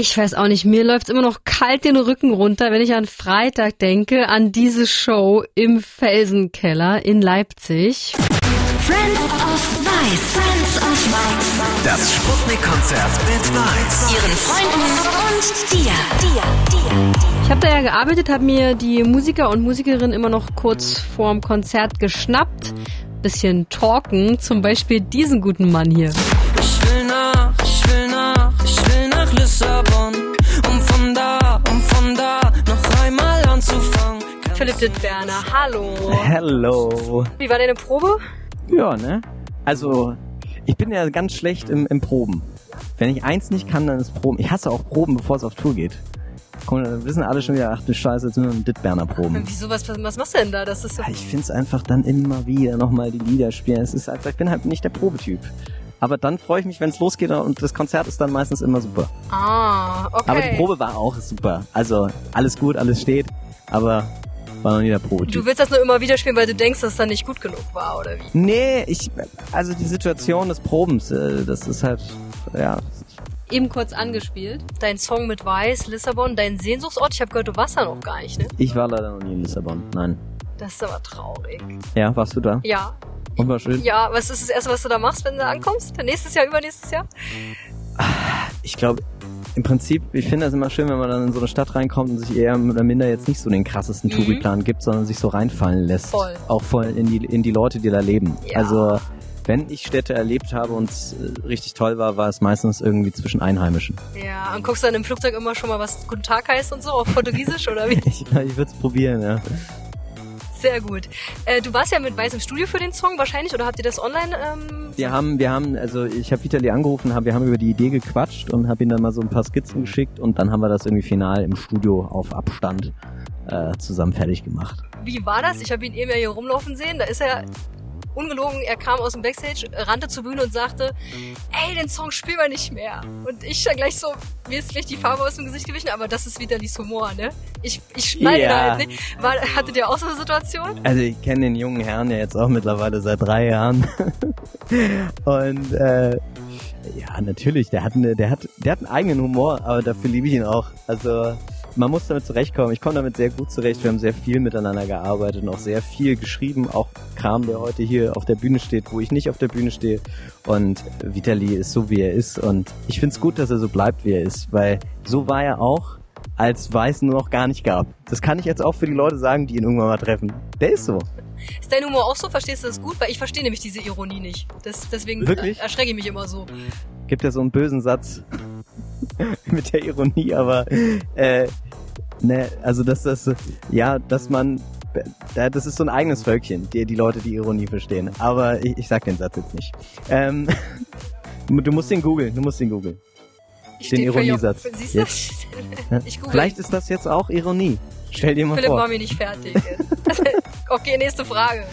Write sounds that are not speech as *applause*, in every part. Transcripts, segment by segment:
Ich weiß auch nicht, mir läuft's immer noch kalt den Rücken runter, wenn ich an Freitag denke, an diese Show im Felsenkeller in Leipzig. Friends of Weiß. Friends of Weiß. Das Sputnik-Konzert mit Weiß. Ihren Freunden und dir. Dir. Dir. Ich habe da ja gearbeitet, habe mir die Musiker und Musikerinnen immer noch kurz vorm Konzert geschnappt. Bisschen talken, zum Beispiel diesen guten Mann hier. Philipp Dittberner, hallo. Hello. Wie war deine Probe? Ja, ne? Also, ich bin ja ganz schlecht im, im Proben. Wenn ich eins nicht kann, dann ist Proben. Ich hasse auch Proben, bevor es auf Tour geht. Guck, dann wissen alle schon wieder, ach du Scheiße, jetzt sind wir Dittberner Proben. *laughs* Wieso, was, was machst du denn da? Das ist so. Ja, Ich find's einfach dann immer wieder nochmal die Lieder spielen. Es ist einfach, ich bin halt nicht der Probetyp. Aber dann freue ich mich, wenn es losgeht und das Konzert ist dann meistens immer super. Ah, okay. Aber die Probe war auch super. Also alles gut, alles steht, aber war noch nie der Probetyp. Du willst das nur immer wieder spielen, weil du denkst, dass es dann nicht gut genug war, oder wie? Nee, ich, also die Situation des Probens, äh, das ist halt, ja, Eben kurz angespielt. Dein Song mit Weiß, Lissabon, dein Sehnsuchtsort. Ich habe gehört, du warst da noch gar nicht, ne? ich war leider noch nie in Lissabon. Nein. Das ist aber traurig. Ja, warst du da? Ja. Und war schön? Ja, was ist das Erste, was du da machst, wenn du ankommst? Nächstes Jahr, übernächstes Jahr? Ich glaube, im Prinzip, ich finde das immer schön, wenn man dann in so eine Stadt reinkommt und sich eher oder minder jetzt nicht so den krassesten Mhm. Touriplan gibt, sondern sich so reinfallen lässt. Voll. Auch voll in die, in die Leute, die da leben. Ja. Also, wenn ich Städte erlebt habe und es äh, richtig toll war, war es meistens irgendwie zwischen Einheimischen. Ja, und guckst dann im Flugzeug immer schon mal, was Guten Tag heißt und so, auf Portugiesisch oder wie? *laughs* Ich, ich würde es probieren, ja. Sehr gut. Äh, du warst ja mit Weiß im Studio für den Song wahrscheinlich, oder habt ihr das online? Ähm, Wir haben, wir haben, also ich habe Vitali angerufen, hab, wir haben über die Idee gequatscht und habe ihm dann mal so ein paar Skizzen geschickt und dann haben wir das irgendwie final im Studio auf Abstand äh, zusammen fertig gemacht. wie war das? Ich habe ihn eben ja hier rumlaufen sehen. Da ist er ungelogen, er kam aus dem Backstage, rannte zur Bühne und sagte, ey, den Song spielen wir nicht mehr. Und ich dann gleich so, mir ist gleich die Farbe aus dem Gesicht gewichen, aber das ist wieder Lies Humor, ne? Ich, ich schneide Ja. da halt nicht. War, hattet ihr auch so eine Situation? Also ich kenne den jungen Herrn ja jetzt auch mittlerweile seit drei Jahren. *laughs* und äh, ja, natürlich, der hat, eine, der, hat, der hat einen eigenen Humor, aber dafür liebe ich ihn auch. Also man muss damit zurechtkommen. Ich komme damit sehr gut zurecht. Wir haben sehr viel miteinander gearbeitet und auch sehr viel geschrieben. Auch Kram, der heute hier auf der Bühne steht, wo ich nicht auf der Bühne stehe. Und Vitali ist so, wie er ist. Und ich finde es gut, dass er so bleibt, wie er ist. Weil so war er auch, als Weiß nur noch gar nicht gab. Das kann ich jetzt auch für die Leute sagen, die ihn irgendwann mal treffen. Der ist so. Ist dein Humor auch so? Verstehst du das gut? Weil ich verstehe nämlich diese Ironie nicht. Das, deswegen Wirklich? erschrecke ich mich immer so. gibt ja so einen bösen Satz *laughs* mit der Ironie, aber äh, ne, also dass das ja, dass man da- das ist so ein eigenes Völkchen, die die Leute die Ironie verstehen. Aber ich, ich sag den Satz jetzt nicht. Ähm, *laughs* du musst den googeln, du musst den googeln. Den Ironiesatz. Google. Vielleicht ist das jetzt auch Ironie. Stell dir mal Philipp war vor. mir nicht fertig. *laughs* okay, nächste Frage.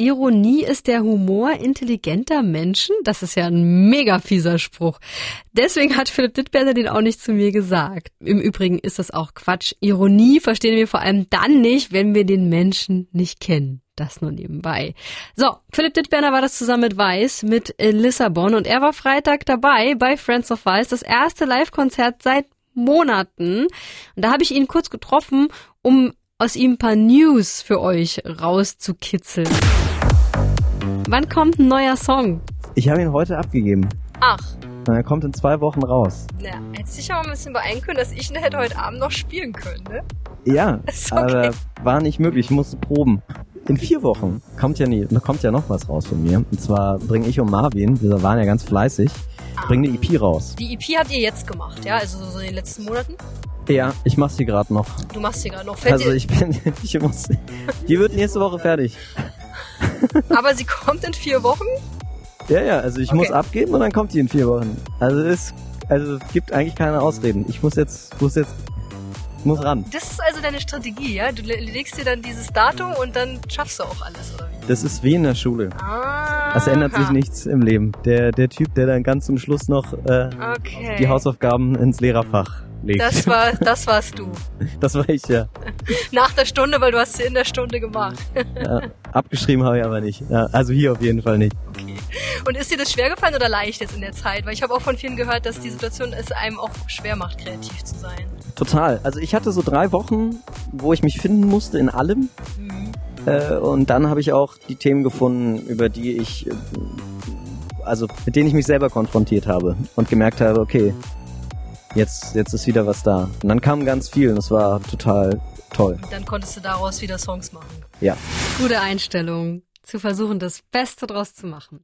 Ironie ist der Humor intelligenter Menschen? Das ist ja ein mega fieser Spruch. Deswegen hat Philipp Dittberger den auch nicht zu mir gesagt. Im Übrigen ist das auch Quatsch. Ironie verstehen wir vor allem dann nicht, wenn wir den Menschen nicht kennen. Das nur nebenbei. So, Philipp Dittberner war das zusammen mit Weiß mit Lissabon und er war Freitag dabei bei Friends of Weiß, das erste Live-Konzert seit Monaten. Und da habe ich ihn kurz getroffen, um aus ihm ein paar News für euch rauszukitzeln. Wann kommt ein neuer Song? Ich habe ihn heute abgegeben. Ach, Er kommt in zwei Wochen raus. na, hätte dich aber ein bisschen beeilen können, dass ich ihn hätte heute Abend noch spielen können, ne? Ja, *laughs* okay. aber war nicht möglich. Ich musste proben. In vier Wochen kommt ja nie, kommt ja noch was raus von mir. Und zwar bringe ich und Marvin, wir waren ja ganz fleißig, bringen eine EP raus. Die EP habt ihr jetzt gemacht, ja? Also so in den letzten Monaten? Ja, ich mach's hier gerade noch. Du machst sie gerade noch. Also dir, ich bin, *laughs* ich muss, die wird nächste Woche fertig. *laughs* *laughs* aber sie kommt in vier Wochen? Ja, ja, also ich Okay. muss abgeben und dann kommt die in vier Wochen. Also es, also es gibt eigentlich keine Ausreden. Ich muss jetzt, muss jetzt, muss ran. Das ist also deine Strategie, ja? Du le- legst dir dann dieses Datum und dann schaffst du auch alles, oder wie? Das ist wie in der Schule. Ah. Es ändert sich nichts im Leben. Der, der Typ, der dann ganz zum Schluss noch äh, Okay. die Hausaufgaben ins Lehrerfach legt. das war, *laughs* das warst du. Das war ich ja. Nach der Stunde, weil du hast sie in der Stunde gemacht. Ja, *laughs* abgeschrieben habe ich aber nicht. Ja, also hier auf jeden Fall nicht. Okay. Und ist dir das schwer gefallen oder leicht jetzt in der Zeit? Weil ich habe auch von vielen gehört, dass die Situation es einem auch schwer macht, kreativ zu sein. Total. Also ich hatte so drei Wochen, wo ich mich finden musste in allem. Mhm. Äh, und dann habe ich auch die Themen gefunden, über die ich, also mit denen ich mich selber konfrontiert habe und gemerkt habe, okay, jetzt, jetzt ist wieder was da. Und dann kam ganz viel und es war total toll. Dann konntest du daraus wieder Songs machen. Ja. Gute Einstellung, zu versuchen, das Beste draus zu machen.